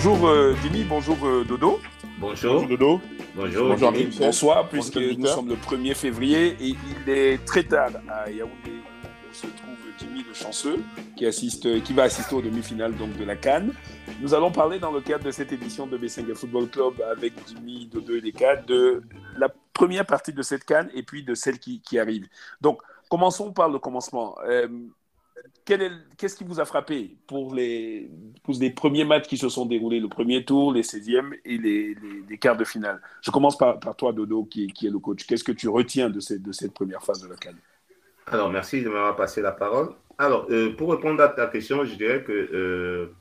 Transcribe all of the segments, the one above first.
Bonjour euh, Dimi, bonjour euh, Dodo. Bonjour. Dodo. Bonjour. Bonjour Bonsoir, puisque nous sommes le 1er février et il est très tard à Yaoundé où se trouve Jimmy le chanceux qui, assiste, qui va assister aux demi-finales donc, de la Cannes. Nous allons parler dans le cadre de cette édition de B5 Football Club avec Jimmy, Dodo et les cadres de la première partie de cette Cannes et puis de celle qui, qui arrive. Donc, commençons par le commencement. Euh, Qu'est-ce qui vous a frappé pour les, pour les premiers matchs qui se sont déroulés, le premier tour, les 16e et les, quarts de finale? Je commence par, par toi, Dodo, qui, qui, est le coach. Qu'est-ce que tu retiens de cette, de cette première phase de la Cannes Alors, merci de m'avoir passé la parole. Alors, euh, pour répondre à ta question, je dirais que euh,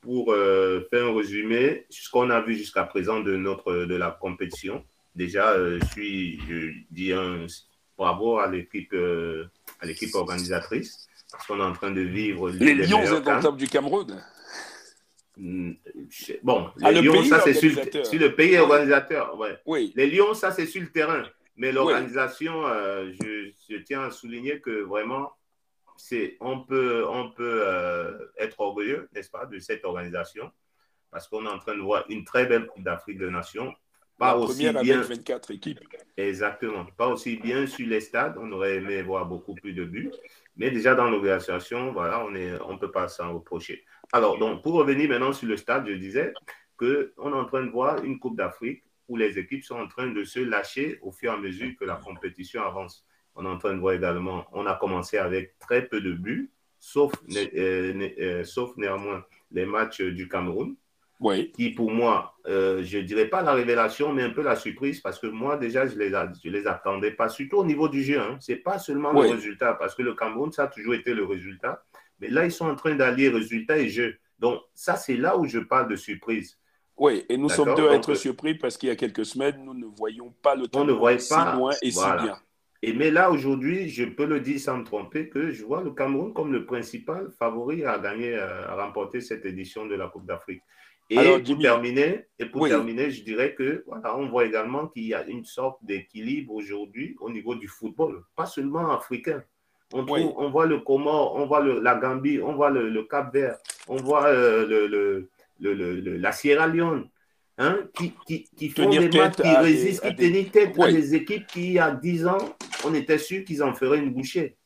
pour euh, faire un résumé, ce qu'on a vu jusqu'à présent de, notre, de la compétition, déjà, je, suis, je dis un bravo à l'équipe organisatrice parce qu'on est en train de vivre. Les, Lions indomptables du Cameroun. Hmm, bon, ah, les Lions, ça c'est sur, le pays organisateur. Ouais. Oui. Les Lions, ça c'est sur le terrain. Mais l'organisation, euh, je, tiens à souligner que vraiment, c'est, on peut, on peut euh, être orgueilleux, n'est-ce pas, de cette organisation, parce qu'on est en train de voir une très belle Coupe d'Afrique de Nations. Pas aussi bien. 24 équipes. Exactement. Pas aussi bien sur les stades. On aurait aimé voir beaucoup plus de buts. Mais déjà dans l'organisation, voilà, on ne on peut pas s'en reprocher. Alors, donc, pour revenir maintenant sur le stade, je disais qu'on est en train de voir une Coupe d'Afrique où les équipes sont en train de se lâcher au fur et à mesure que la compétition avance. On est en train de voir également, on a commencé avec très peu de buts, sauf, euh, euh, sauf néanmoins les matchs du Cameroun qui pour moi, euh, je ne dirais pas la révélation, mais un peu la surprise, parce que moi déjà, je ne les, je les attendais pas, surtout au niveau du jeu. Hein. Ce n'est pas seulement le résultat, parce que le Cameroun, ça a toujours été le résultat. Mais là, ils sont en train d'allier résultat et jeu. Donc ça, c'est là où je parle de surprise. Oui, et nous sommes deux à être surpris parce qu'il y a quelques semaines, nous ne voyons pas le temps ne si pas, loin et si bien. Et mais là, aujourd'hui, je peux le dire sans me tromper que je vois le Cameroun comme le principal favori à gagner, euh, à remporter cette édition de la Coupe d'Afrique. Et pour, terminer, et pour terminer, je dirais que voilà, on voit également qu'il y a une sorte d'équilibre aujourd'hui au niveau du football, pas seulement africain. On, on voit le Comore, on voit le, la Gambie, on voit le, Cap Vert, on voit euh, le, le, la Sierra Leone, hein, qui, qui, qui font des matchs, qui résistent, qui tenaient tête à des équipes qui, il y a 10 ans, on était sûr qu'ils en feraient une bouchée.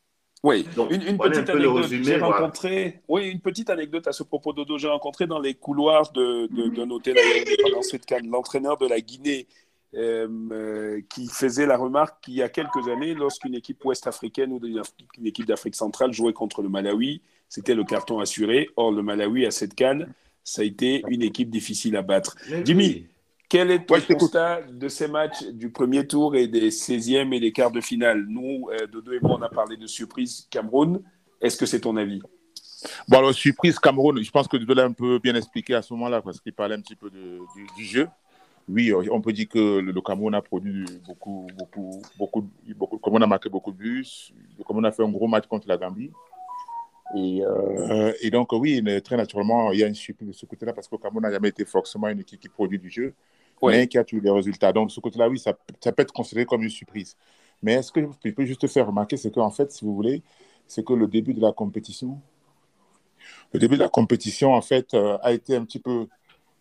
Oui, une, petite anecdote. J'ai rencontré, oui, une petite anecdote à ce propos, Dodo. J'ai rencontré dans les couloirs d'un de, hôtel pendant cette canne l'entraîneur de la Guinée euh, euh, qui faisait la remarque qu'il y a quelques années, lorsqu'une équipe ouest-africaine ou une équipe d'Afrique centrale jouait contre le Malawi, c'était le carton assuré. Or, le Malawi à cette canne, ça a été une équipe difficile à battre. Jimmy, quel est ton constat de ces matchs du premier tour et des 16e et des quarts de finale? Nous, euh, Dodo et moi, on a parlé de surprise Cameroun. Est-ce que c'est ton avis? Bon, alors, surprise Cameroun, je pense que Dodo l'a un peu bien expliqué à ce moment-là, parce qu'il parlait un petit peu du, jeu. Oui, euh, on peut dire que le, Cameroun a produit beaucoup, beaucoup, beaucoup, beaucoup, comme on a marqué beaucoup de buts, comme on a fait un gros match contre la Gambie. Et, euh, et, donc, oui, très naturellement, il y a une surprise de ce côté-là parce que le Cameroun n'a jamais été forcément une équipe qui produit du jeu mais qui a eu des résultats. Donc, ce côté-là, oui, ça, ça, peut être considéré comme une surprise. Mais est-ce que je peux juste faire remarquer, c'est qu'en fait, si vous voulez, c'est que le début de la compétition, le début de la compétition, en fait, euh, a été un petit peu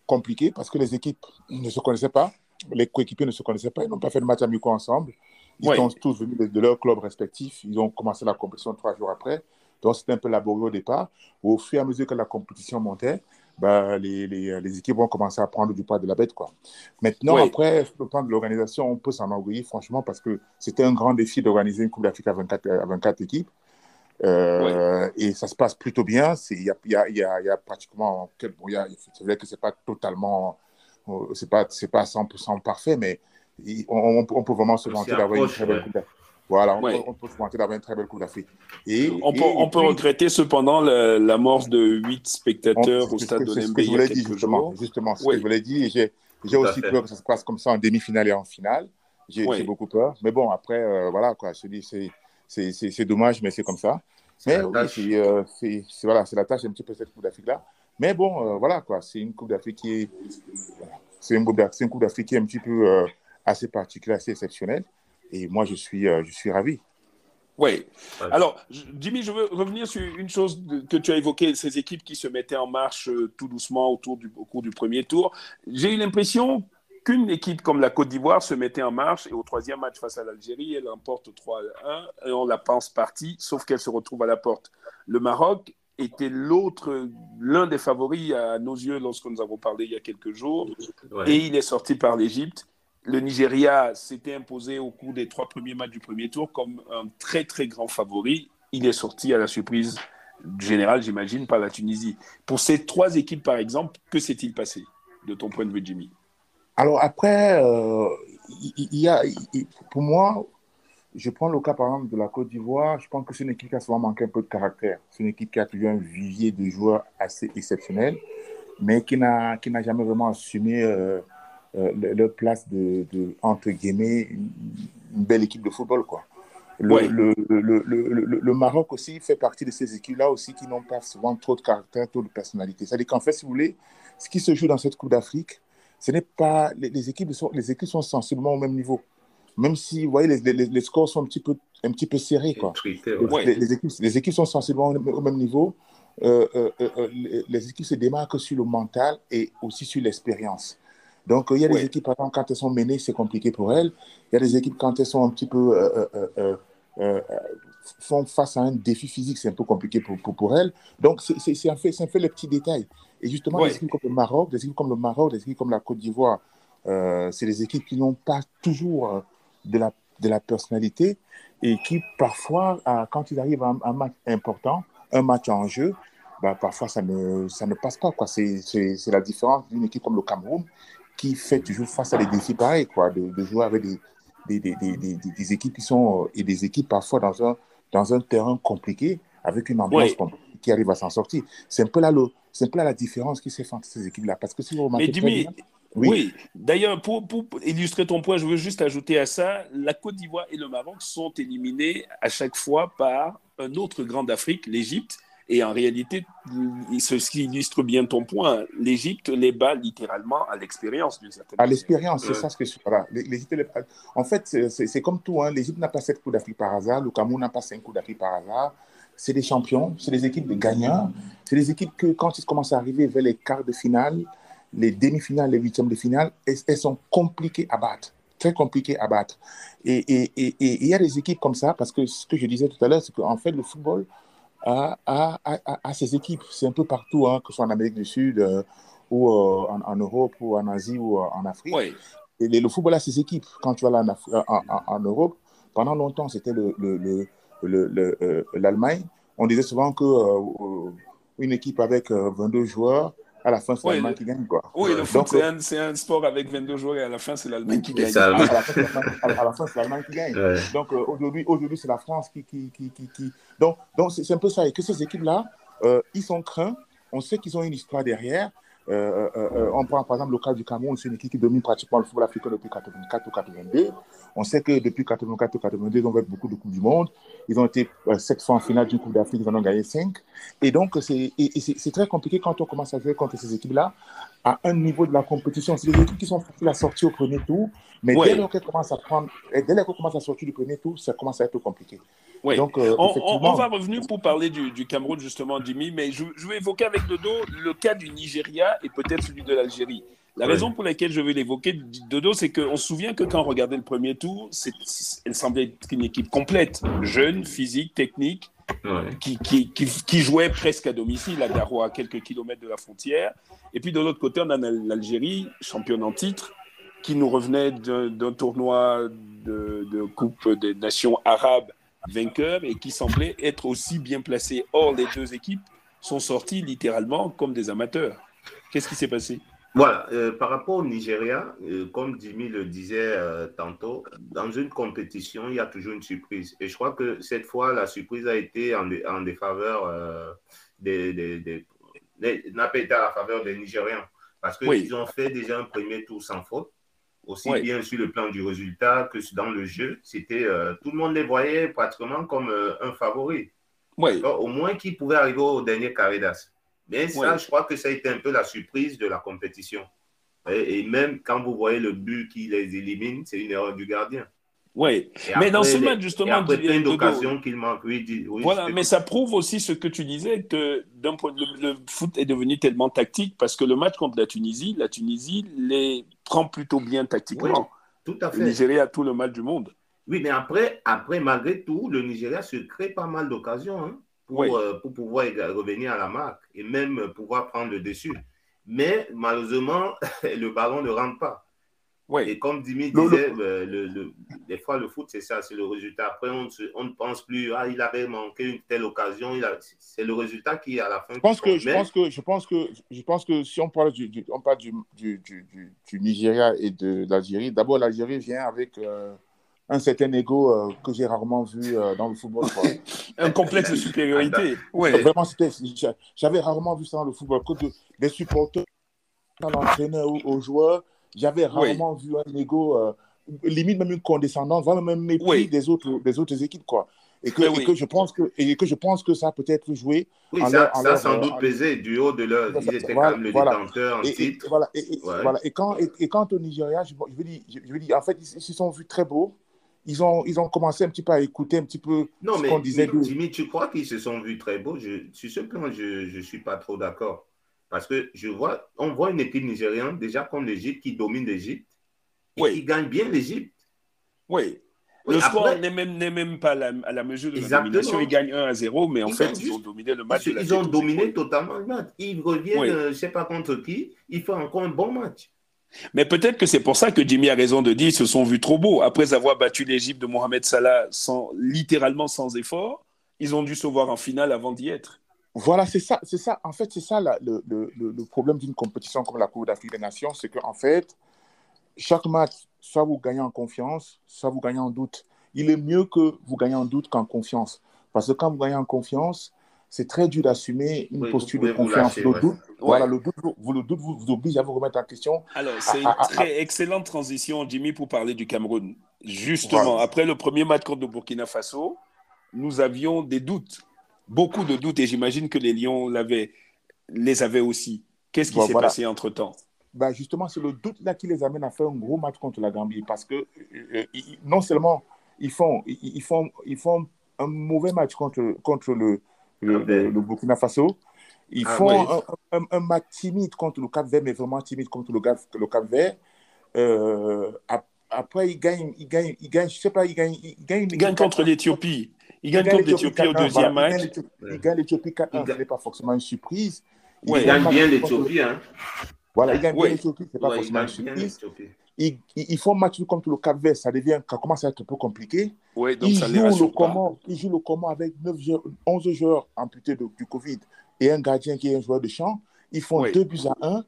compliqué parce que les équipes ne se connaissaient pas, les coéquipiers ne se connaissaient pas, ils n'ont pas fait de match amicaux ensemble. Ils sont tous venus de, de leur club respectif. Ils ont commencé la compétition trois jours après. Donc, c'était un peu laborieux au départ. Au fur et à mesure que la compétition montait, bah, les, les, les, équipes vont commencer à prendre du poids de la bête. Quoi. Maintenant, après, le plan de l'organisation, on peut s'en enorgueillir, franchement, parce que c'était un grand défi d'organiser une Coupe d'Afrique à 24, à 24 équipes. Euh, Et ça se passe plutôt bien. Il y a, y, a, y, a, y a, pratiquement. Bon, c'est vrai que ce n'est pas totalement. Euh, c'est pas, pas 100% parfait, mais on, on, peut vraiment se vanter d'avoir une très belle Coupe d'Afrique. Voilà, on, peut, se vanter d'avoir une très belle Coupe d'Afrique. Et, on peut, on peut regretter cependant la, mort de 8 spectateurs au stade de il y a quelques justement, Justement, ce que je voulais dire. J'ai aussi peur que ça se passe comme ça en demi-finale et en finale. J'ai beaucoup peur. Mais bon, après, euh, voilà, quoi, je dis, c'est dommage, mais c'est comme ça. Mais oui, euh, c'est voilà, la tâche un petit peu cette Coupe d'Afrique-là. Mais bon, euh, voilà, quoi, c'est une Coupe d'Afrique qui est... C'est une Coupe d'Afrique qui est un petit peu assez particulière, assez exceptionnelle. Et moi, je suis, euh, je suis ravi. Oui. Alors, Jimmy, je veux revenir sur une chose que tu as évoquée, ces équipes qui se mettaient en marche euh, tout doucement autour du, au cours du premier tour. J'ai eu l'impression qu'une équipe comme la Côte d'Ivoire se mettait en marche et au troisième match face à l'Algérie, elle emporte 3-1 et on la pense partie, sauf qu'elle se retrouve à la porte. Le Maroc était l'autre, l'un des favoris à nos yeux lorsque nous avons parlé il y a quelques jours et il est sorti par l'Égypte le Nigeria s'était imposé au cours des trois premiers matchs du premier tour comme un très très grand favori. Il est sorti à la surprise générale, j'imagine, par la Tunisie. Pour ces trois équipes, par exemple, que s'est-il passé de ton point de vue, Jimmy? Alors après, euh, y, a, pour moi, je prends le cas par exemple de la Côte d'Ivoire. Je pense que c'est une équipe qui a souvent manqué un peu de caractère. C'est une équipe qui a toujours un vivier de joueurs assez exceptionnel, mais qui n'a jamais vraiment assumé. Euh, euh, leur place de, entre guillemets, une, belle équipe de football. Quoi. Le, le, le, le, Maroc aussi fait partie de ces équipes-là aussi qui n'ont pas souvent trop de caractère, trop de personnalité. C'est-à-dire qu'en fait, si vous voulez, ce qui se joue dans cette Coupe d'Afrique, ce n'est pas les, équipes sont les équipes sont sensiblement au même niveau. Même si vous voyez les, les, scores sont un petit peu un petit peu serrés quoi. Les, équipes, les équipes sont sensiblement au même niveau. Euh, euh, les équipes se démarquent sur le mental et aussi sur l'expérience. Donc, il y a des équipes, quand elles sont menées, c'est compliqué pour elles. Il y a des équipes, quand elles sont un petit peu. Euh, euh, euh, font face à un défi physique, c'est un peu compliqué pour, pour, pour elles. Donc, c'est un, fait, un fait les petits détails. Et justement, des équipes comme le Maroc, des équipes comme le Maroc, des équipes comme la Côte d'Ivoire, c'est des équipes qui n'ont pas toujours de, la, de la personnalité et qui, parfois, quand ils arrivent à un, match important, un match en jeu, bah, parfois ça ne, ça ne passe pas. C'est la différence d'une équipe comme le Cameroun qui fait toujours face à des défis pareils, quoi, de, jouer avec des, des, des, des, équipes qui sont, euh, et des équipes parfois dans un, dans un terrain compliqué, avec une ambiance qui arrive à s'en sortir. C'est un peu là, le, c'est un peu là la différence qui s'est faite entre ces équipes-là. Parce que si vous remarquez. Mais oui. oui. D'ailleurs, pour, pour, illustrer ton point, je veux juste ajouter à ça la Côte d'Ivoire et le Maroc sont éliminés à chaque fois par un autre grand d'Afrique, l'Égypte, et en réalité, ce qui illustre bien ton point, l'Égypte les bat littéralement à l'expérience d'une certaine À l'expérience, c'est ça ce que je voilà. En fait, c'est comme tout. Hein. L'Égypte n'a pas sept coups d'Afrique par hasard. Le Cameroun n'a pas cinq coups d'Afrique par hasard. C'est des champions, c'est des équipes de gagnants. C'est des équipes que, quand ils commencent à arriver vers les quarts de finale, les demi-finales, les huitièmes de finale, elles, sont compliquées à battre très compliquées à battre. Et il y a des équipes comme ça, parce que ce que je disais tout à l'heure, c'est qu'en fait, le football, à, à, à, ces équipes. C'est un peu partout, hein, que ce soit en Amérique du Sud euh, ou euh, en, Europe ou en Asie ou euh, en Afrique. Et le football a ses équipes. Quand tu vas là en, en, Europe, pendant longtemps, c'était l'Allemagne. Le, le, le, On disait souvent que une équipe avec 22 joueurs à la fin, c'est l'Allemagne qui gagne. Quoi. Oui, le foot, c'est un, un, sport avec 22 joueurs et à la fin, c'est l'Allemagne qui gagne. À la, fin, c'est l'Allemagne qui gagne. Donc, euh, aujourd'hui, aujourd'hui c'est la France qui. qui, qui, qui, Donc, donc c'est un peu ça. Et que ces équipes-là, euh, ils sont craints. On sait qu'ils ont une histoire derrière. Euh, euh, euh, on prend par exemple le cas du Cameroun, c'est une équipe qui domine pratiquement le football africain depuis 84 ou 82. On sait que depuis 84 ou 82, ils ont fait beaucoup de Coupes du Monde. Ils ont été sept fois en finale d'une Coupe d'Afrique, ils en ont gagné cinq. Et donc, c'est très compliqué quand on commence à jouer contre ces équipes-là à un niveau de la compétition. C'est des équipes qui sont faciles à sortir au premier tour, mais dès lors qu'elles commencent à prendre, dès lors commencent à sortir du premier tour, ça commence à être compliqué. Oui. Donc, euh, on, va revenir pour parler du, du, Cameroun, justement, Jimmy, mais je, je, vais évoquer avec Dodo le cas du Nigeria et peut-être celui de l'Algérie. La raison pour laquelle je veux l'évoquer, Dodo, c'est qu'on se souvient que quand on regardait le premier tour, elle semblait être une équipe complète, jeune, physique, technique, qui, qui, qui, jouait presque à domicile à Garo, à quelques kilomètres de la frontière. Et puis de l'autre côté, on a l'Algérie, championne en titre, qui nous revenait d'un tournoi de, de Coupe des Nations arabes vainqueur et qui semblait être aussi bien placé. Or, les deux équipes sont sorties littéralement comme des amateurs. Qu'est-ce qui s'est passé? Voilà, euh, par rapport au Nigeria, euh, comme Jimmy le disait euh, tantôt, dans une compétition, il y a toujours une surprise. Et je crois que cette fois, la surprise a été en, en défaveur des, des, des, n'a pas été à la faveur des Nigérians. Parce qu'ils ont fait déjà un premier tour sans faute aussi bien sur le plan du résultat que dans le jeu. C'était tout le monde les voyait pratiquement comme un favori. Au moins qui pouvait arriver au dernier carré d'as. Mais ça, je crois que ça a été un peu la surprise de la compétition. Et, même quand vous voyez le but qui les élimine, c'est une erreur du gardien. Oui, mais dans ce match, justement. après plein d'occasions qu'il manque. Oui, voilà, mais ça prouve aussi ce que tu disais, que le, le, foot est devenu tellement tactique parce que le match contre la Tunisie, la Tunisie les prend plutôt bien tactiquement. tout à fait. Le Nigeria a tout le mal du monde. Oui, mais après, après malgré tout, le Nigeria se crée pas mal d'occasions hein, pour, euh, pour pouvoir revenir à la marque et même pouvoir prendre le dessus. Mais malheureusement, le ballon ne rentre pas. Et comme Dimi disait, euh, le, des fois, le foot, c'est ça, c'est le résultat. Après, on, on, ne pense plus, ah, il avait manqué une telle occasion. C'est le résultat qui, à la fin. Je pense, que, je, pense que, je, pense que, je pense que si on parle du, on parle du, du, du, Nigeria et de l'Algérie, d'abord, l'Algérie vient avec euh, un certain ego euh, que j'ai rarement vu dans le football. un complexe de supériorité. Ouais. Vraiment, j'avais rarement vu ça dans le football, que des supporters, l'entraîneur ou aux joueurs j'avais rarement vu un ego, euh, limite même une condescendance, vraiment même mépris des, autres, des autres équipes. Quoi. Et que, et que, je pense que, et que je pense que ça peut être joué. Oui, ça, ça sans euh, doute pesé du haut de leur. Ils étaient voilà, comme le détenteur en et, titre. Et, voilà, et, voilà. et, quand, et, quand au Nigeria, je, je, veux dire, je, veux dire, en fait, ils se sont vus très beaux. Ils ont, ils ont commencé un petit peu à écouter un petit peu non, ce qu'on disait. Non, mais Jimmy, tu crois qu'ils se sont vus très beaux? Je, Sur ce plan, je ne suis pas trop d'accord. Parce que je vois, on voit une équipe nigériane, déjà comme l'Égypte, qui domine l'Égypte et qui gagne bien l'Égypte. Oui. Le score n'est même, même, pas à la, mesure de la domination. Ils gagnent 1 à 0, mais en fait, ils ont dominé le match. Ils, ont dominé totalement le match. Ils reviennent, euh, je ne sais pas contre qui, ils font encore un bon match. Mais peut-être que c'est pour ça que Jimmy a raison de dire qu'ils se sont vus trop beaux. Après avoir battu l'Égypte de Mohamed Salah sans, littéralement sans effort, ils ont dû se voir en finale avant d'y être. Voilà, c'est ça, c'est ça. En fait, c'est ça le, le, le, problème d'une compétition comme la Coupe d'Afrique des Nations, c'est qu'en fait, chaque match, soit vous gagnez en confiance, soit vous gagnez en doute. Il est mieux que vous gagnez en doute qu'en confiance. Parce que quand vous gagnez en confiance, c'est très dur d'assumer une posture de confiance. le, doute, voilà, le doute, vous, le doute vous, oblige à vous remettre en question. Alors, c'est une très excellente transition, Jimmy, pour parler du Cameroun. Justement, après le premier match contre le Burkina Faso, nous avions des doutes beaucoup de doutes et j'imagine que les Lions les avaient aussi. Qu'est-ce qui s'est passé entre-temps? Ben justement, c'est le doute là qui les amène à faire un gros match contre la Gambie parce que euh, non seulement ils font, ils, font, ils font un mauvais match contre, contre le, le, Burkina Faso, ils ah, font un, match timide contre le Cap Vert, mais vraiment timide contre le, le Cap Vert. Euh, après, ils gagnent, ils gagnent, ils gagnent, je sais pas, ils gagnent, ils gagnent, ils gagnent contre l'Éthiopie. Il gagne contre l'Éthiopie au deuxième match. Il gagne l'Éthiopie 4 Ce n'est pas forcément une surprise. Il gagne bien l'Éthiopie. Hein. Voilà, il gagne bien l'Éthiopie, ce n'est pas forcément une surprise. Ils, font match contre le Cap Vert, ça, devient, ça commence à être un peu compliqué. Donc ils, ça jouent le comment, ils jouent le comment avec 9 11 joueurs amputés du Covid et un gardien qui est un joueur de champ. Ils font 2 buts à 1.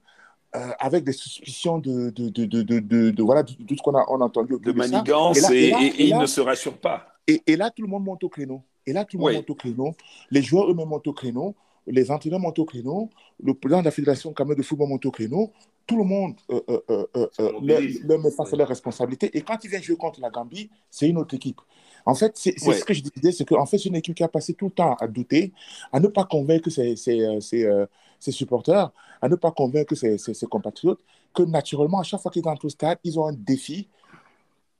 Euh, avec des suspicions de, de, de, de, de voilà, tout ce qu'on a, on a entendu. De manigance, et, et, il ne se rassure pas. Et, là, tout le monde monte au créneau. Et là, tout le monde monte au créneau. Les joueurs eux-mêmes montent au créneau. Les entraîneurs montent au créneau. Le président de la Fédération de football monte au créneau. Tout le monde euh, euh, euh, met face à leurs responsabilités. Et quand ils viennent jouer contre la Gambie, c'est une autre équipe. En fait, c'est ce que je disais, c'est qu'en fait, c'est une équipe qui a passé tout le temps à douter, à ne pas convaincre ses, ses, supporters, à ne pas convaincre ses, ses compatriotes, que naturellement, à chaque fois qu'ils entrent au stade, ils ont un défi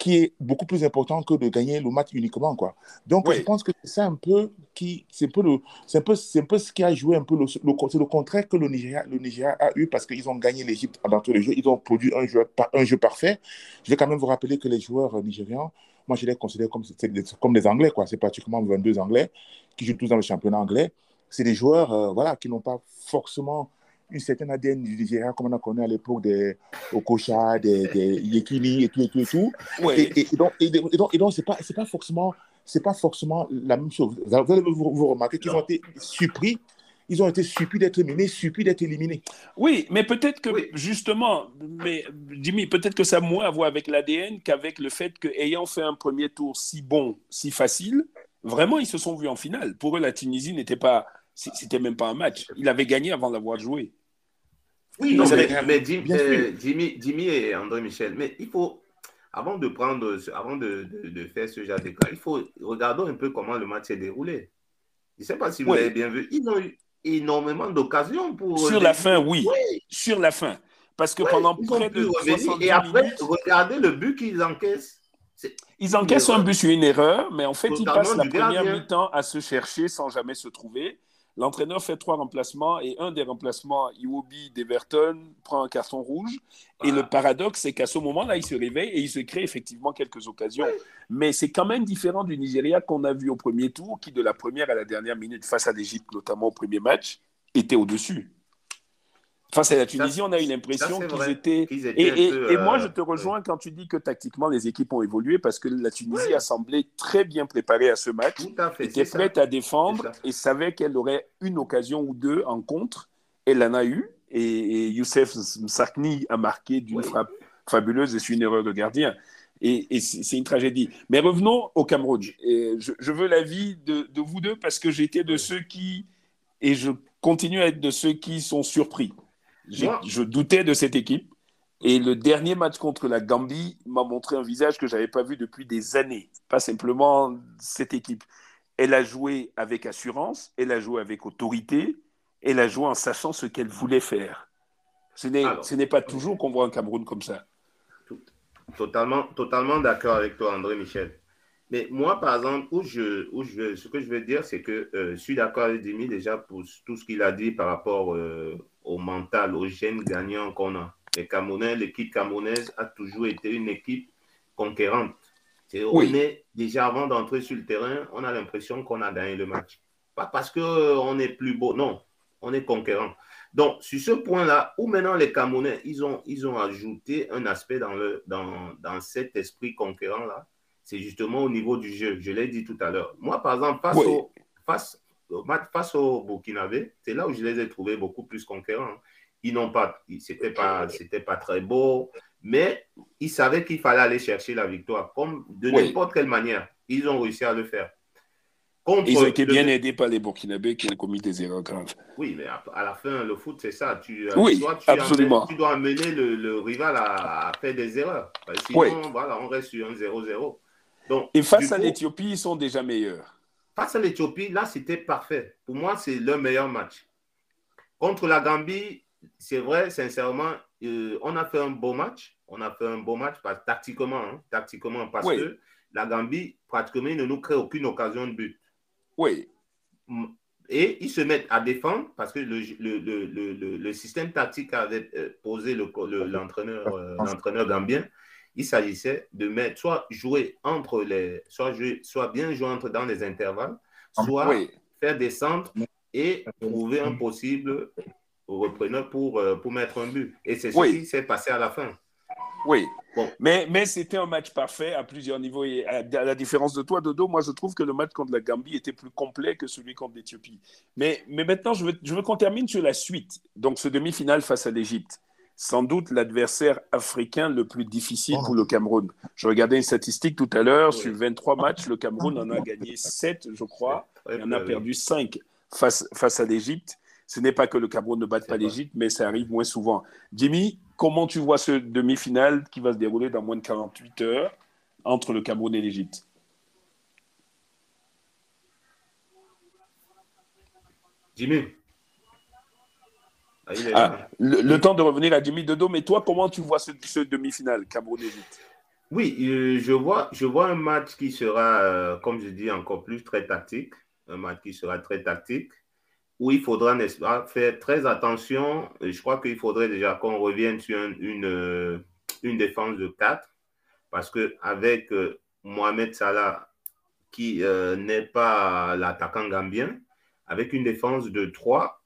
qui est beaucoup plus important que de gagner le match uniquement quoi. Donc je pense que c'est un peu qui c'est un peu le c'est un peu c'est un peu ce qui a joué un peu le, c'est le contraire que le Nigeria le Nigeria a eu parce qu'ils ont gagné l'Égypte dans tous les jeux, ils ont produit un jeu un jeu parfait. Je vais quand même vous rappeler que les joueurs nigérians, moi je les considère comme comme des Anglais quoi, c'est pratiquement 22 Anglais qui jouent tous dans le championnat anglais. C'est des joueurs euh, voilà qui n'ont pas forcément une certaine ADN du Nigeria, comme on a connu à l'époque des Okocha, des, des Yekini et tout et tout et tout. Et, donc, et, donc, et donc c'est pas, c'est pas forcément, c'est pas forcément la même chose. Vous allez vous, vous remarquer qu'ils ont été surpris ils ont été surpris d'être éliminés, surpris d'être éliminés. Oui, mais peut-être que, justement, mais Jimmy, peut-être que ça a moins à voir avec l'ADN qu'avec le fait qu'ayant fait un premier tour si bon, si facile, vraiment, ils se sont vus en finale. Pour eux, la Tunisie n'était pas, c'était même pas un match. Ils avaient gagné avant d'avoir joué. Oui, non, mais, euh, Jimmy, Jimmy, et André Michel, mais il faut, avant de prendre, avant de, de, faire ce genre de cas, il faut regarder un peu comment le match s'est déroulé. Je ne sais pas si vous l'avez bien vu. Ils ont eu énormément d'occasions pour. Sur la fin, oui. Sur la fin. Parce que pendant près de 70 Et après, regardez le but qu'ils encaissent. Ils encaissent un but sur une erreur, mais en fait, ils passent la première mi-temps à se chercher sans jamais se trouver. L'entraîneur fait trois remplacements et un des remplacements, Iwobi d'Everton, prend un carton rouge. Et le paradoxe, c'est qu'à ce moment-là, il se réveille et il se crée effectivement quelques occasions. Mais c'est quand même différent du Nigeria qu'on a vu au premier tour, qui de la première à la dernière minute, face à l'Égypte, notamment au premier match, était au-dessus. Face à la Tunisie, on a eu l'impression qu'ils étaient. et, moi, je te euh, rejoins quand tu dis que tactiquement, les équipes ont évolué parce que la Tunisie a semblé très bien préparée à ce match, était prête à défendre et savait qu'elle aurait une occasion ou deux en contre. Elle en a eu. Et, Youssef Msakni a marqué d'une frappe fabuleuse et c'est une erreur de gardien. Et, c'est une tragédie. Mais revenons au Cameroun. Et je, veux l'avis de, de vous deux parce que j'étais de ceux qui, et je continue à être de ceux qui sont surpris je doutais de cette équipe. Et le dernier match contre la Gambie m'a montré un visage que je n'avais pas vu depuis des années. Pas simplement cette équipe. Elle a joué avec assurance, elle a joué avec autorité, elle a joué en sachant ce qu'elle voulait faire. Ce n'est pas toujours qu'on voit un Cameroun comme ça. Totalement, totalement d'accord avec toi, André Michel. Mais moi, par exemple, où je, où je, ce que je veux dire, c'est que euh, je suis d'accord avec Dimi déjà pour tout ce qu'il a dit par rapport euh, au mental, au gène gagnant qu'on a. Les Camerounais, l'équipe camerounaise a toujours été une équipe conquérante. On est déjà avant d'entrer sur le terrain, on a l'impression qu'on a gagné le match. Pas parce qu'on euh, est plus beau, non, on est conquérant. Donc, sur ce point-là, où maintenant les Camerounais, ils ont, ils ont ajouté un aspect dans, le, dans, dans cet esprit conquérant-là, c'est justement au niveau du jeu. Je l'ai dit tout à l'heure. Moi, par exemple, face, au, face, face au Burkinabé, c'est là où je les ai trouvés beaucoup plus conquérants. Ils n'ont pas, c'était pas, c'était pas très beau, mais ils savaient qu'il fallait aller chercher la victoire, comme de n'importe quelle manière. Ils ont réussi à le faire. ils ont été bien aidés par les Burkinabés qui ont commis des erreurs graves. Oui, mais à, la fin, le foot, c'est ça. Tu, euh, oui, tu absolument. tu dois amener le, rival à, faire des erreurs. Sinon, voilà, on reste sur un 0-0. Et face à l'Éthiopie, ils sont déjà meilleurs. Face à l'Éthiopie, là, c'était parfait. Pour moi, c'est le meilleur match. Contre la Gambie, c'est vrai, sincèrement, euh, on a fait un beau match. On a fait un beau match, tactiquement, hein, tactiquement, parce que la Gambie, pratiquement, ne nous crée aucune occasion de but. Oui. Et ils se mettent à défendre parce que le, le, le, système tactique avait euh, posé l'entraîneur euh, l'entraîneur gambien il s'agissait de mettre, soit jouer entre les, soit, jouer, soit bien jouer entre dans les intervalles, soit faire des centres et trouver un possible repreneur pour, euh, pour mettre un but. Et c'est ce qui s'est passé à la fin. Oui, mais, mais c'était un match parfait à plusieurs niveaux. Et à, la différence de toi, Dodo, moi je trouve que le match contre la Gambie était plus complet que celui contre l'Éthiopie. Mais, mais maintenant, je veux, je veux qu'on termine sur la suite. Donc, ce demi-finale face à l'Égypte sans doute l'adversaire africain le plus difficile pour le Cameroun. Je regardais une statistique tout à l'heure, sur 23 matchs, le Cameroun en a gagné 7, je crois, et en a perdu 5 face, face à l'Égypte. Ce n'est pas que le Cameroun ne batte pas l'Égypte, mais ça arrive moins souvent. Jimmy, comment tu vois ce demi-finale qui va se dérouler dans moins de 48 heures entre le Cameroun et l'Égypte? Jimmy ah, ah, le, temps de revenir à Jimmy Dodo, mais toi, comment tu vois ce, demi-finale Cameroun-Égypte Oui, euh, je, vois, je vois un match qui sera, euh, comme je dis, encore plus très tactique. Un match qui sera très tactique, où il faudra, pas, faire très attention. Je crois qu'il faudrait déjà qu'on revienne sur une, euh, une défense de 4, parce qu'avec Mohamed Salah, qui n'est pas l'attaquant gambien, avec une défense de 3,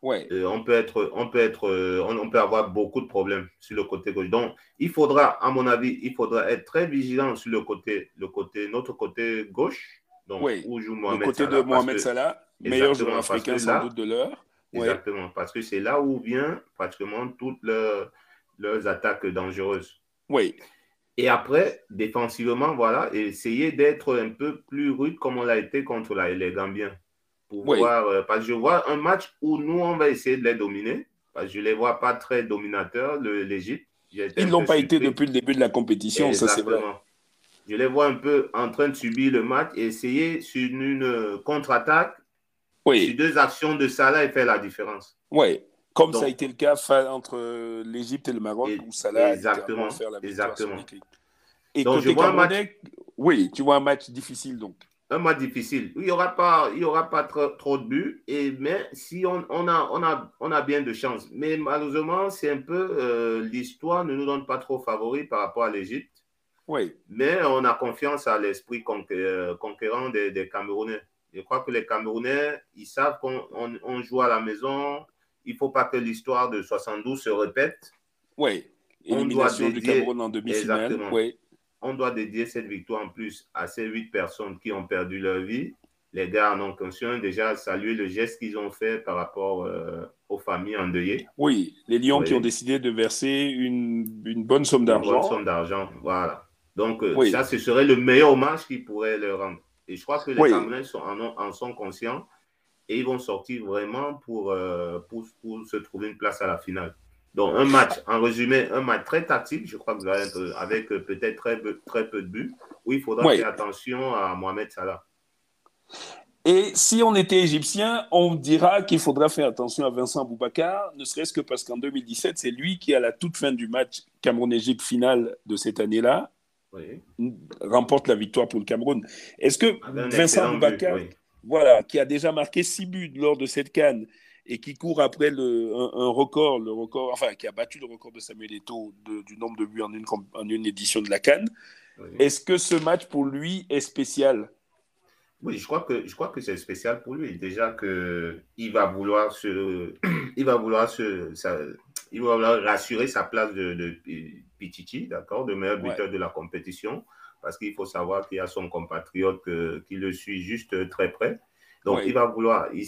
Ouais. Euh, on peut être, on peut être, euh, on, peut avoir beaucoup de problèmes sur le côté gauche. Donc, il faudra, à mon avis, il faudra être très vigilant sur le côté, le côté, notre côté gauche. Donc, où joue Mohamed le côté de Mohamed Salah, meilleur joueur africain sans doute de l'heure. Exactement, parce que c'est là où vient pratiquement toutes leurs, leurs attaques dangereuses. Oui. Et après, défensivement, voilà, essayer d'être un peu plus rude comme on l'a été contre les Gambiens voir, euh, parce que je vois un match où nous, on va essayer de les dominer. Parce que je ne les vois pas très dominateurs, l'Égypte. Ils n'ont pas été depuis le début de la compétition, ça c'est vrai. Je les vois un peu en train de subir le match et essayer sur une euh, contre-attaque, oui. sur deux actions de Salah et faire la différence. Oui, comme ça a été le cas entre l'Égypte et le Maroc, où Salah exactement, a faire la exactement. Et côté Camerounais, oui, tu vois un match difficile donc. Un match difficile. Il n'y aura pas, il y aura pas trop, trop de buts, et, mais si on, on, a, on, a, on a bien de chance. Mais malheureusement, c'est un peu euh, l'histoire ne nous donne pas trop favori par rapport à l'Égypte. Oui. Mais on a confiance à l'esprit euh, conquérant des, des, Camerounais. Je crois que les Camerounais, ils savent qu'on on, joue à la maison. Il ne faut pas que l'histoire de 72 se répète. Oui. Élimination du Cameroun en demi-finale. Oui on doit dédier cette victoire en plus à ces huit personnes qui ont perdu leur vie. Les gars en ont conscience déjà saluer le geste qu'ils ont fait par rapport euh, aux familles endeuillées. Oui, les Lions qui ont décidé de verser une, bonne somme d'argent. Une bonne somme d'argent, voilà. Donc, euh, ça, ce serait le meilleur hommage qu'ils pourraient leur rendre. Et je crois que les Camerounais en, sont conscients et ils vont sortir vraiment pour, euh, pour se trouver une place à la finale. Donc, un match, en résumé, un match très tactique, je crois que vous allez être avec euh, peut-être très, très, peu de buts, où il faudra faire attention à Mohamed Salah. Et si on était égyptien, on dira qu'il faudra faire attention à Vincent Boubacar, ne serait-ce que parce qu'en 2017, c'est lui qui, à la toute fin du match Cameroun-Égypte final de cette année-là, remporte la victoire pour le Cameroun. Est-ce que Vincent Boubacar, voilà, qui a déjà marqué six buts lors de cette canne, et qui court après le, un, record, le record, enfin, qui a battu le record de Samuel Eto'o du nombre de buts en une, en une édition de la Cannes. Est-ce que ce match pour lui est spécial? Oui, je crois que je crois que c'est spécial pour lui. Déjà que il va vouloir se, il va vouloir se, il va vouloir rassurer sa place de, de Pichichi, d'accord, de meilleur buteur de la compétition, parce qu'il faut savoir qu'il y a son compatriote qui le suit juste très près. Donc, il va vouloir, il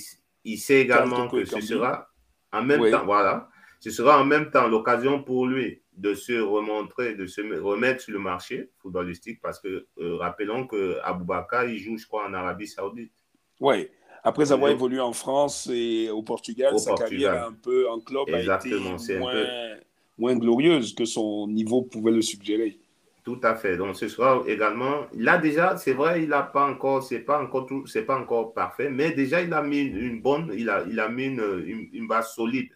sait également que ce sera en même temps, voilà, ce sera en même temps l'occasion pour lui de se remontrer, de se remettre sur le marché footballistique parce que euh, rappelons que Aboubakar, il joue, je crois, en Arabie Saoudite. Oui, après avoir évolué en France et au Portugal, sa carrière un peu en club Exactement, a été moins, moins glorieuse que son niveau pouvait le suggérer. Tout à fait. Donc ce sera également. Là déjà, c'est vrai, il n'a pas encore, c'est pas encore tout, c'est pas encore parfait, mais déjà il a mis une bonne, il a, il a mis une, une, base solide.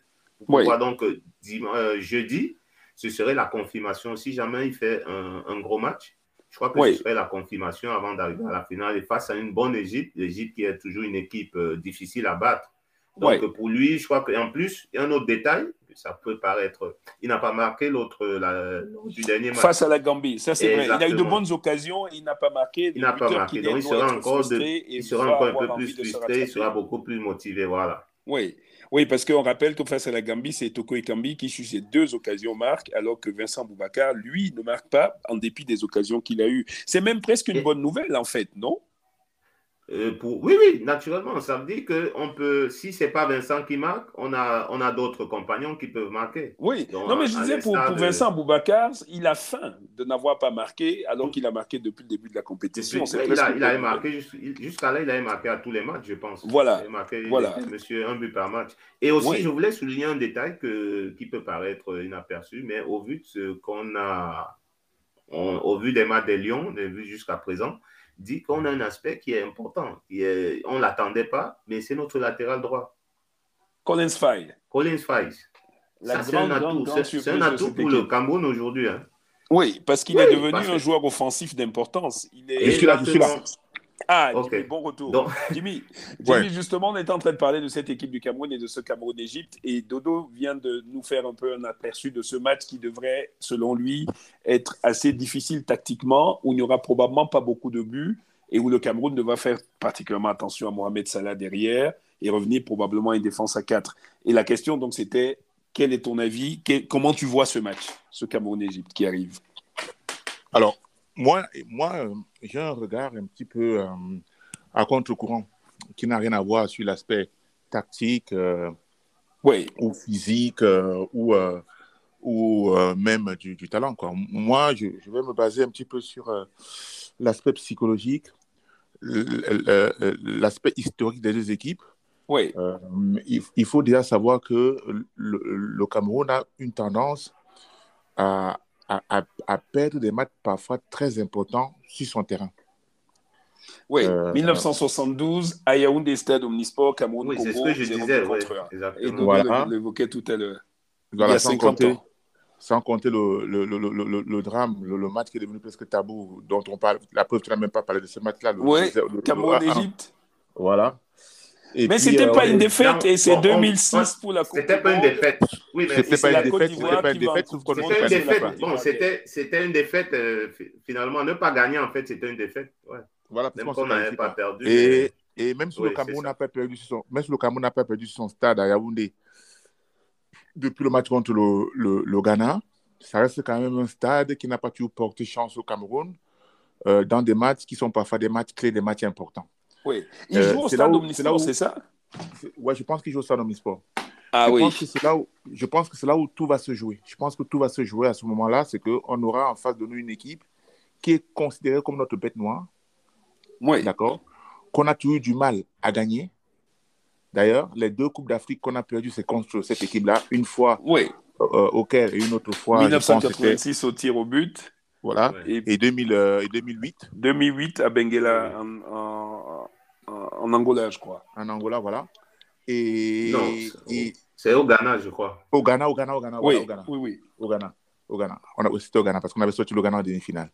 Pour oui. donc euh, jeudi, ce serait la confirmation. Si jamais il fait un, un gros match, je crois que ce serait la confirmation avant d'arriver à la finale et face à une bonne Égypte, l'Égypte qui est toujours une équipe euh, difficile à battre. Donc pour lui, je crois qu'en plus, il y a un autre détail, ça peut paraître. Il n'a pas marqué l'autre du dernier match. Face à la Gambie, ça c'est vrai. Il a eu de bonnes occasions, il n'a pas marqué. Il n'a pas marqué. Donc il sera encore, il sera encore un peu plus frustré, il sera beaucoup plus motivé. Voilà. Oui. Oui, parce qu'on rappelle que face à la Gambie, c'est Toko Ekambi qui, sur ces deux occasions, marque, alors que Vincent Boubacar, lui, ne marque pas en dépit des occasions qu'il a eues. C'est même presque une bonne nouvelle, en fait, non? Euh, pour... Oui, oui, naturellement. Ça veut dire que on peut, si ce n'est pas Vincent qui marque, on a, on a d'autres compagnons qui peuvent marquer. Oui, non, mais je disais pour, Vincent Boubacar, il a faim de n'avoir pas marqué alors qu'il a marqué depuis le début de la compétition. il, a, il a marqué jusqu'à là, il a marqué à tous les matchs, je pense. Voilà. Il a marqué, voilà. monsieur, un but par match. Et aussi, je voulais souligner un détail que, qui peut paraître inaperçu, mais au vu de ce qu'on a, au vu des matchs des Lions, des vues jusqu'à présent, dit qu'on a un aspect qui est important. Qui est, on ne l'attendait pas, mais c'est notre latéral droit. Collins Fay. Collins Fay. C'est un atout, c'est un atout pour le Cameroun aujourd'hui. Hein. Oui, parce qu'il est devenu un joueur offensif d'importance. Il est... Je suis là, je suis là. Ah, bon retour. Jimmy, Jimmy justement, on est en train de parler de cette équipe du Cameroun et de ce Cameroun-Égypte. Et Dodo vient de nous faire un peu un aperçu de ce match qui devrait, selon lui, être assez difficile tactiquement, où il n'y aura probablement pas beaucoup de buts et où le Cameroun devra faire particulièrement attention à Mohamed Salah derrière et revenir probablement à une défense à 4. Et la question, donc, c'était quel est ton avis? Comment tu vois ce match, ce Cameroun-Égypte qui arrive? Alors, moi, moi euh, j'ai un regard un petit peu euh, à contre-courant qui n'a rien à voir sur l'aspect tactique euh, oui. ou physique ou, ou même du, talent. Quoi. Moi, je, vais me baser un petit peu sur l'aspect psychologique, l'aspect historique des deux équipes. Oui. il, faut déjà savoir que le Cameroun a une tendance à, à, perdre des matchs parfois très importants sur son terrain. Oui, 1972, à Yaoundé Stade Omnisport, Cameroun, oui, c'est ce que je disais, oui, Et nous voilà. l'évoquait tout à l'heure. Il y a 50 ans. sans compter le, le, le, le drame, le, match qui est devenu presque tabou, dont on parle. La preuve, tu n'as même pas parlé de ce match-là. Oui, Cameroun-Égypte. Voilà. Mais ce n'était pas une défaite et c'est 2006 pour la Coupe. C'était pas une défaite. Oui, mais c'était pas, une défaite. C'était pas une défaite, sauf qu'on C'était une défaite. Bon, c'était une défaite. finalement, ne pas gagner, en fait, c'était une défaite. Ouais. Voilà, même qu'on n'avait pas perdu. Et, et même si le Cameroun n'a pas perdu son, même si le Cameroun n'a pas perdu son stade à Yaoundé, depuis le match contre le, le, Ghana, ça reste quand même un stade qui n'a pas toujours porté chance au Cameroun euh, dans des matchs qui sont parfois des matchs clés, des matchs importants. Oui. Il euh, joue au stade Omnisport, c'est ça? Oui, je pense qu'il joue au stade Omnisport. Ah je oui. Pense que c'est là où, je pense que c'est là où tout va se jouer. Je pense que tout va se jouer à ce moment-là, c'est qu'on aura en face de nous une équipe qui est considérée comme notre bête noire. Oui. D'accord? Qu'on a toujours eu du mal à gagner D'ailleurs, les deux Coupes d'Afrique qu'on a perdues, c'est contre cette équipe-là. Une fois oui. Euh, au Caire et une autre fois. 1986 au tir au but. Voilà. Et, 2000, euh, et 2008. 2008 à Benguela, en, en, Angola, je crois. En Angola, voilà. Et. c'est au Ghana, je crois. Au Ghana, au Ghana, au Ghana. Oui, au Ghana. oui, oui. Au Ghana. Au Ghana. On a, c'était au Ghana parce qu'on avait sorti le Ghana en demi-finale.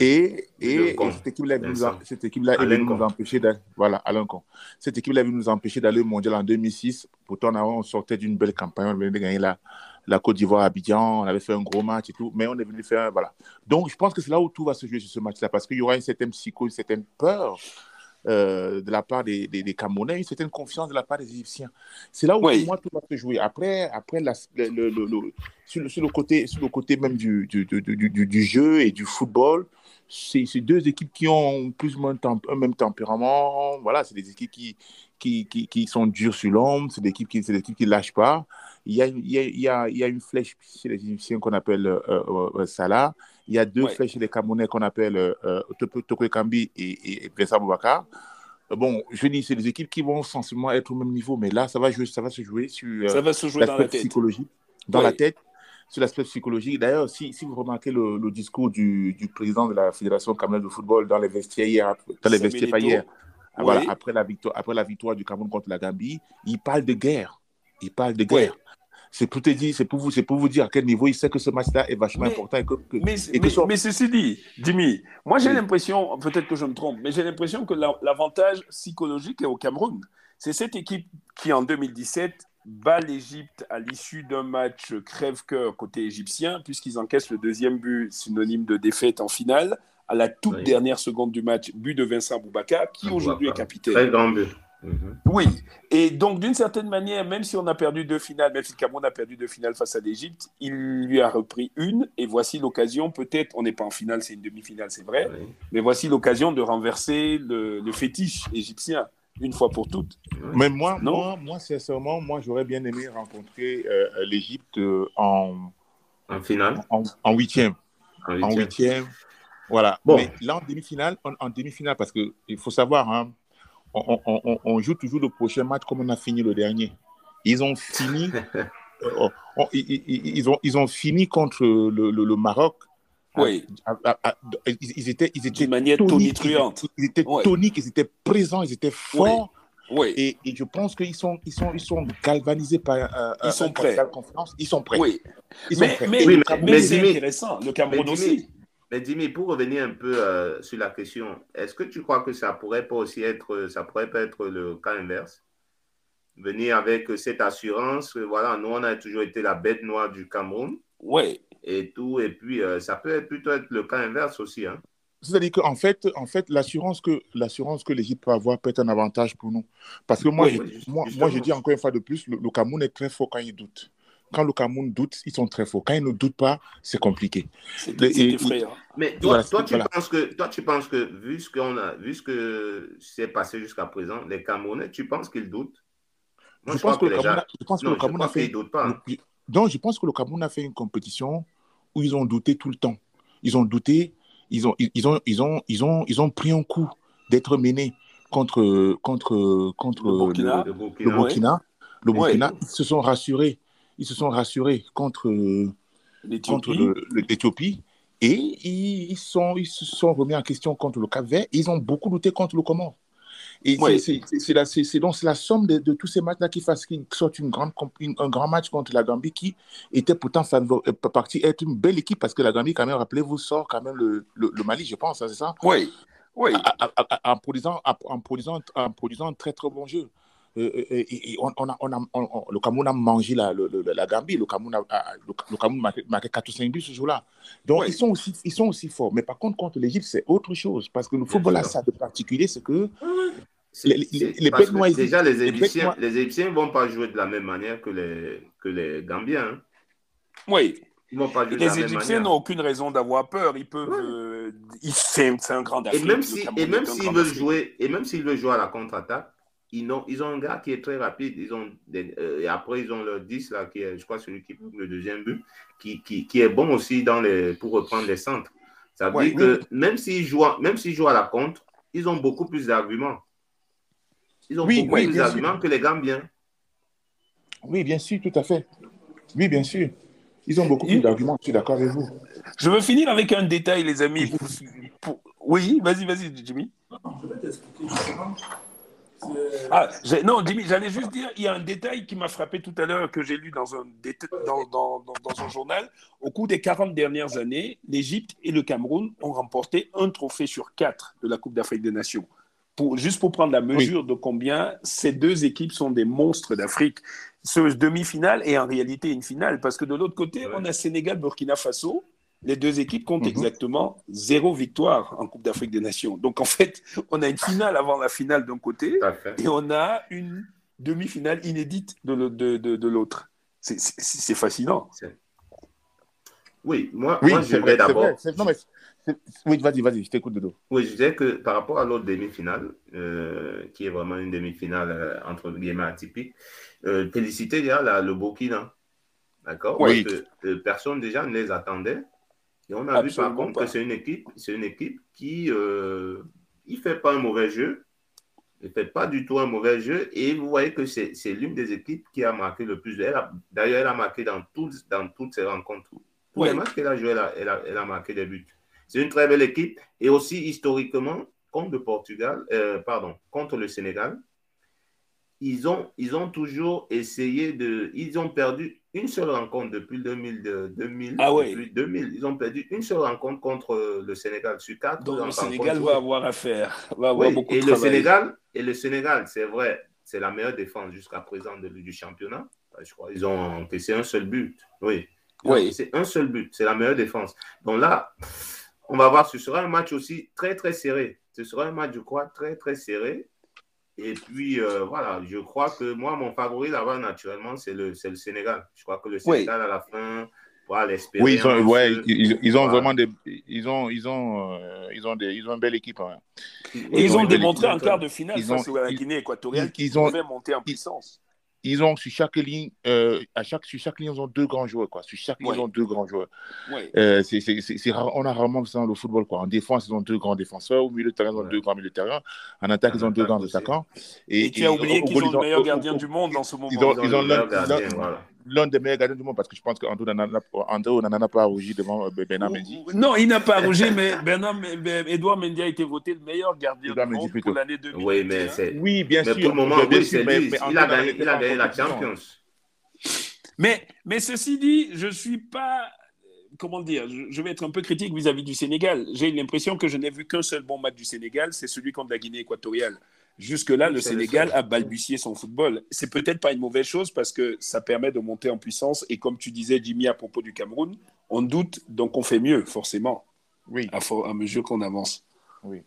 Et, et, cette équipe-là cette équipe nous empêcher d'aller, voilà, Cette équipe nous empêcher d'aller au mondial en 2006. Pourtant, on sortait d'une belle campagne. On venait de gagner la, la Côte d'Ivoire à Abidjan. On avait fait un gros match et tout. Mais on est venu faire, voilà. Donc, je pense que c'est là où tout va se jouer sur ce match-là parce qu'il y aura une certaine psycho, une certaine peur euh, de la part des, des, Camerounais, une certaine confiance de la part des Égyptiens. C'est là où pour moi tout va se jouer. Après, après la, le, le, sur, le, sur, le, côté, sur le côté même du, du, du, du jeu et du football, c'est deux équipes qui ont plus ou moins un même tempérament. Voilà, c'est des équipes qui, qui, qui, qui, sont dures sur l'ombre, c'est des équipes qui ne lâchent pas. Il y, a, il, y a, il y a une flèche chez les Égyptiens qu'on appelle euh, euh, euh, Salah. Il y a deux flèches chez les Camerounais qu'on appelle euh, Toko Kambi et, et, Boubacar. Bon, je dis, c'est des équipes qui vont sensiblement être au même niveau, mais là, ça va, jouer, ça va se jouer sur ça va se jouer dans la tête. psychologique, dans la tête, sur l'aspect psychologique. D'ailleurs, si, si, vous remarquez le, le discours du, du, président de la Fédération camerounaise de football dans les vestiaires hier, dans les vestiaires hier, voilà, après, la victoire, après la victoire du Cameroun contre la Gambie, il parle de guerre. Il parle de guerre. C'est pour te dire, c'est pour vous, pour vous dire à quel niveau il sait que ce match-là est vachement important. Et que, mais, mais, ceci dit, Dimi, moi j'ai l'impression, peut-être que je me trompe, mais j'ai l'impression que l'avantage psychologique est au Cameroun. C'est cette équipe qui en 2017 bat l'Égypte à l'issue d'un match crève-cœur côté égyptien, puisqu'ils encaissent le deuxième but synonyme de défaite en finale, à la toute dernière seconde du match, but de Vincent Boubacar, qui aujourd'hui est capitaine. Très grand but. Mhm. Oui, et donc d'une certaine manière, même si on a perdu deux finales, même si le Cameroun a perdu deux finales face à l'Égypte, il lui a repris une, et voici l'occasion, peut-être, on n'est pas en finale, c'est une demi-finale, c'est vrai, mais voici l'occasion de renverser le, fétiche égyptien une fois pour toutes. Mais moi, moi, moi, sincèrement, moi, j'aurais bien aimé rencontrer euh, l'Égypte euh, en, en finale, en huitième, en huitième. Voilà. Bon. Mais là, en demi-finale, en, demi-finale, parce qu'il faut savoir, hein, on, joue toujours le prochain match comme on a fini le dernier. Ils ont fini, euh, ils, ont, ils ont fini contre le, le, Maroc. Oui. ils, étaient, ils étaient de manière tonitruante. Ils, étaient toniques, ils étaient présents, ils étaient forts. Oui. Et, et, je pense qu'ils sont, ils sont, ils sont galvanisés par euh, ils sont prêts. confiance. Ils sont prêts. Oui. mais, mais, mais, mais c'est intéressant. Le Cameroun aussi. Mais dis pour revenir un peu euh, sur la question, est-ce que tu crois que ça pourrait pas aussi être, ça pourrait pas être le cas inverse? Venir avec cette assurance, voilà, nous on a toujours été la bête noire du Cameroun. Oui. Et tout, et puis euh, ça peut être, plutôt être le cas inverse aussi. Hein. C'est-à-dire qu'en fait, en fait l'assurance que l'assurance que l'Égypte peut avoir peut être un avantage pour nous. Parce que moi, je, moi, moi, je dis encore une fois de plus, le Cameroun est très fort quand il doute quand le Cameroun doute, ils sont très forts. Quand ils ne doutent pas, c'est compliqué. C'est effrayant. Mais toi, toi, tu penses que, toi, tu penses que, vu ce qu'on a, vu ce que s'est passé jusqu'à présent, les Camerounais, tu penses qu'ils doutent? Moi, je, pense que, le Cameroun, a, je pense que le Cameroun a fait. Pas, hein. Donc, je pense que le Cameroun a fait une compétition où ils ont douté tout le temps. Ils ont douté, ils ont, ils ont, ils ont, ils ont, ils ont pris un coup d'être menés contre, contre, contre le Burkina. Le, Burkina. Le Burkina. Ils se sont rassurés ils se sont rassurés contre, l'Éthiopie et ils, sont, ils se sont remis en question contre le Cap Vert. Ils ont beaucoup lutté contre le Comore. Et c'est donc la somme de, tous ces matchs-là qui fasse qu'ils sortent une grande, un grand match contre la Gambie qui était pourtant euh, partie être une belle équipe parce que la Gambie, quand même, rappelez-vous, sort quand même le, le, Mali, je pense, hein, c'est ça? Oui. Oui. En, produisant, en, produisant, en produisant un très très bon jeu. Euh, euh, et, on, on a, on a, le Cameroun a mangé la, la Gambie. Le Cameroun a, le, Cameroun marqué 4 ou 5 buts ce jour-là. Donc, ils, sont aussi, ils sont aussi forts. Mais par contre, contre l'Égypte, c'est autre chose. Parce que le football a ça de particulier, c'est que. Les, les, les déjà, les Égyptiens ne les vont pas jouer de la même manière que les, que les Gambiens. Hein. Oui. Ils vont pas jouer les Égyptiens n'ont aucune raison d'avoir peur. Ils peuvent. Euh, c'est un grand Et même s'ils si, veulent jouer, et même s'ils veulent jouer à la contre-attaque, ils ont, ils ont un gars qui est très rapide. Ils ont euh, et après, ils ont leur 10, là, qui est, je crois, celui qui prend le deuxième but, qui, qui, qui, est bon aussi dans les, pour reprendre les centres. Ça veut dire que même s'ils jouent, même s'ils jouent à la contre, ils ont beaucoup plus d'arguments. Ils ont beaucoup plus d'arguments que les Gambiens. Oui, bien sûr, tout à fait. Oui, bien sûr. Ils ont beaucoup plus d'arguments, je suis d'accord avec vous. Je veux finir avec un détail, les amis. Oui, vas-y, vas-y, Jimmy. Je vais t'expliquer justement ah, non, Jimmy, j'allais juste dire, il y a un détail qui m'a frappé tout à l'heure que j'ai lu dans un, dans, dans, dans, un journal. Au cours des 40 dernières années, l'Égypte et le Cameroun ont remporté un trophée sur quatre de la Coupe d'Afrique des Nations. Pour, juste pour prendre la mesure de combien ces deux équipes sont des monstres d'Afrique. Ce demi-finale est en réalité une finale, parce que de l'autre côté, on a Sénégal-Burkina Faso, les deux équipes comptent mhm. exactement zéro victoire en Coupe d'Afrique des Nations. Donc en fait, on a une finale avant la finale d'un côté et on a une demi-finale inédite de, l'autre. C'est fascinant. Oui, moi, moi je vais d'abord. Oui, vas-y, vas-y, je t'écoute, Dodo. Oui, je disais que par rapport à l'autre demi-finale, euh, qui est vraiment une demi-finale euh, entre guillemets atypique, euh, féliciter déjà le Burkina. D'accord? Oui. Parce que personne déjà ne les attendait. Et on a vu par contre que c'est une équipe, c'est une équipe qui il fait pas un mauvais jeu. Il fait pas du tout un mauvais jeu. Et vous voyez que c'est, l'une des équipes qui a marqué le plus. D'ailleurs, elle a marqué dans, dans toutes ses rencontres. Tous les matchs qu'elle a joué, elle a, elle, a, marqué des buts. C'est une très belle équipe. Et aussi, historiquement, contre le Portugal, euh, pardon, contre le Sénégal, ils ont, ils ont toujours essayé de. Ils ont perdu une seule rencontre depuis 2000. 2000, ah 2000 ils ont perdu une seule rencontre contre le Sénégal sur quatre. Donc le Sénégal va avoir à faire. Va avoir beaucoup et, le Sénégal, et le Sénégal, c'est vrai, c'est la meilleure défense jusqu'à présent de, du championnat. Je crois qu'ils ont encaissé un seul but. Oui. Oui. C'est un seul but. C'est la meilleure défense. Donc là, on va voir, ce sera un match aussi très, très serré. Ce sera un match, je crois, très, très serré. Et puis, euh, voilà, je crois que moi, mon favori là-bas, naturellement, c'est le, le Sénégal. Je crois que le Sénégal, à la fin, voilà, l'espérer. Oui, ils ont, ouais, ils, ils, ont vraiment des. Ils ont, ils, ont, euh, ils, ont des, ils ont une belle équipe. Hein. Et ils, ont démontré en quart de finale face à la Guinée équatoriale qu'ils ont, pouvaient monter en puissance ils ont sur chaque ligne, euh, à chaque, sur chaque ligne, ils ont deux grands joueurs. Quoi. Sur chaque ligne, ils ont deux grands joueurs. Euh, c'est, c'est, c'est, on a rarement ça dans le football. Quoi. En défense, ils ont deux grands défenseurs. Au milieu de terrain, ils ont deux grands milieux de terrain. En attaque, ils ont deux grands attaquants. Et, et tu as oublié qu'ils ont le meilleur gardien du monde dans ce moment. Ils ont, ils ont, l'un des meilleurs gardiens du monde parce que je pense qu'Andrew n'en a pas rougi devant euh, Bernard Mendy. Non, il n'a pas rougi, mais Bernard, Edouard Mendy a été voté le meilleur gardien du monde pour l'année 2021. Oui, mais c'est... Oui, bien sûr. pour le moment, oui, c'est lui. Il a gagné, il a gagné la Champions. Mais, mais ceci dit, je ne suis pas comment dire, je vais être un peu critique vis-à-vis du Sénégal. J'ai l'impression que je n'ai vu qu'un seul bon match du Sénégal, c'est celui contre la Guinée équatoriale. Jusque-là, le Sénégal a balbutié son football. C'est peut-être pas une mauvaise chose parce que ça permet de monter en puissance. Et comme tu disais, Jimmy, à propos du Cameroun, on doute, donc on fait mieux, forcément. Oui. À, à mesure qu'on avance. Oui.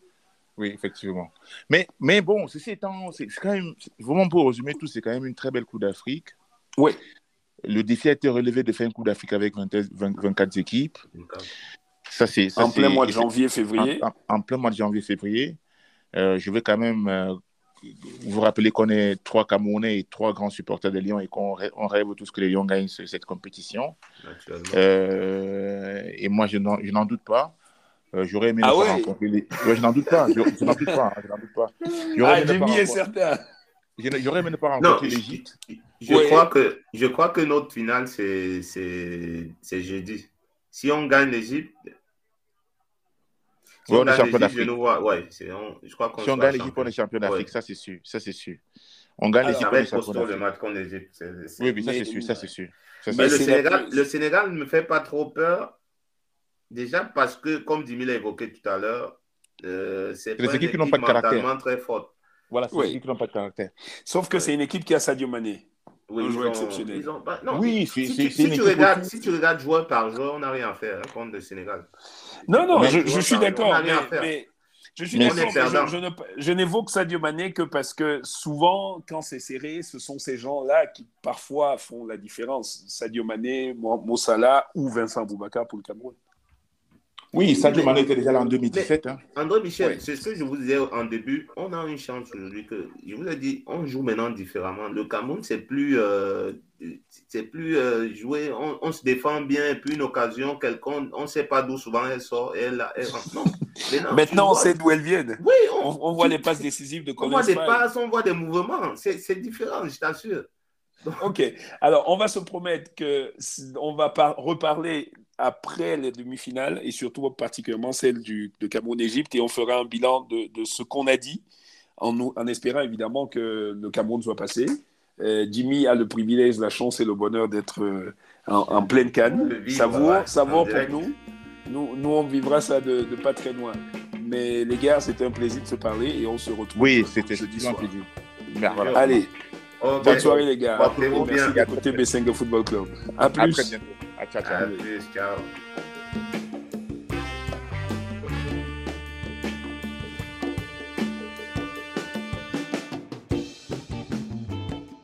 Oui, effectivement. Mais, mais bon, ceci étant, c'est quand même, vraiment pour résumer tout, c'est quand même une très belle Coupe d'Afrique. Oui. Le défi a été relevé de faire une Coupe d'Afrique avec 24 équipes. Ça, c'est, en plein mois de janvier, février. en plein mois de janvier, février. Euh, je veux quand même euh, vous rappeler qu'on est trois Camerounais et trois grands supporters des Lions et qu'on rêve tous que les Lions gagnent cette compétition. Euh, et moi, je n'en doute pas. J'aurais aimé ah ouais. rencontrer les... je n'en doute pas. Je, n'en doute pas. Je n'en doute pas. Ah, Jimmy est certain. J'aurais aimé ne pas rencontrer l'Égypte. Je, je, crois que, je crois que notre finale, c'est jeudi. Si on gagne l'Égypte, Si on, est champion d'Afrique. Ouais, si on gagne l'Égypte, on est champion d'Afrique, ça c'est sûr. Ça c'est sûr. On gagne l'Égypte, on est champion d'Afrique. le match contre l'Égypte. Oui, mais ça c'est sûr, ça c'est sûr. Mais le Sénégal, le Sénégal ne me fait pas trop peur. Déjà parce que, comme Dimi l'a évoqué tout à l'heure, euh, c'est des équipes qui n'ont pas de caractère. très forte. Voilà, c'est des équipes qui n'ont pas de caractère. Sauf que c'est une équipe qui a Sadio Mané. Oui, un joueur exceptionnel. oui, si, si, si, tu regardes, si tu regardes joueur par joueur, on n'a rien à faire hein, contre le Sénégal. Non, non, je, je, suis d'accord. Mais, je suis d'accord. Je, je n'évoque Sadio Mané que parce que souvent, quand c'est serré, ce sont ces gens-là qui parfois font la différence. Sadio Mané, Mossala ou Vincent Boubacar pour le Cameroun. Oui, Sadio Mané était déjà là en 2017. Hein. André Michel, c'est ce que je vous disais en début. On a une chance aujourd'hui que, je vous ai dit, on joue maintenant différemment. Le Cameroun, c'est plus, euh, c'est plus euh, jouer, on, se défend bien, et puis une occasion, quelqu'un, on ne sait pas d'où souvent elle sort, elle, elle rentre. Non. Maintenant, on sait d'où elle vient. Oui, on, voit les passes décisives de On voit des passes, on voit des mouvements. C'est différent, je t'assure. Ok, alors on va se promettre que on va reparler après les demi-finales et surtout particulièrement celle du, de Cameroun-Égypte et on fera un bilan de, de ce qu'on a dit en, en, espérant évidemment que le Cameroun soit passé. Euh, Jimmy a le privilège, la chance et le bonheur d'être euh, en, pleine canne. Ça vaut, ça vaut pour nous. nous. Nous, on vivra ça de, de, pas très loin. Mais les gars, c'était un plaisir de se parler et on se retrouve. Oui, c'était un plaisir. Allez, bonne soirée les gars. Merci d'écouter B5 Football Club. À plus. À Tchau, tchau. Adeus, tchau.